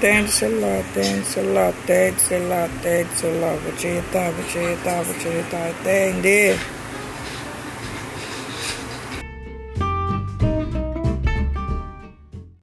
Thanks a lot, thanks a lot, thanks a lot, thanks a lot. What you thought, what you thought, what you thought, you.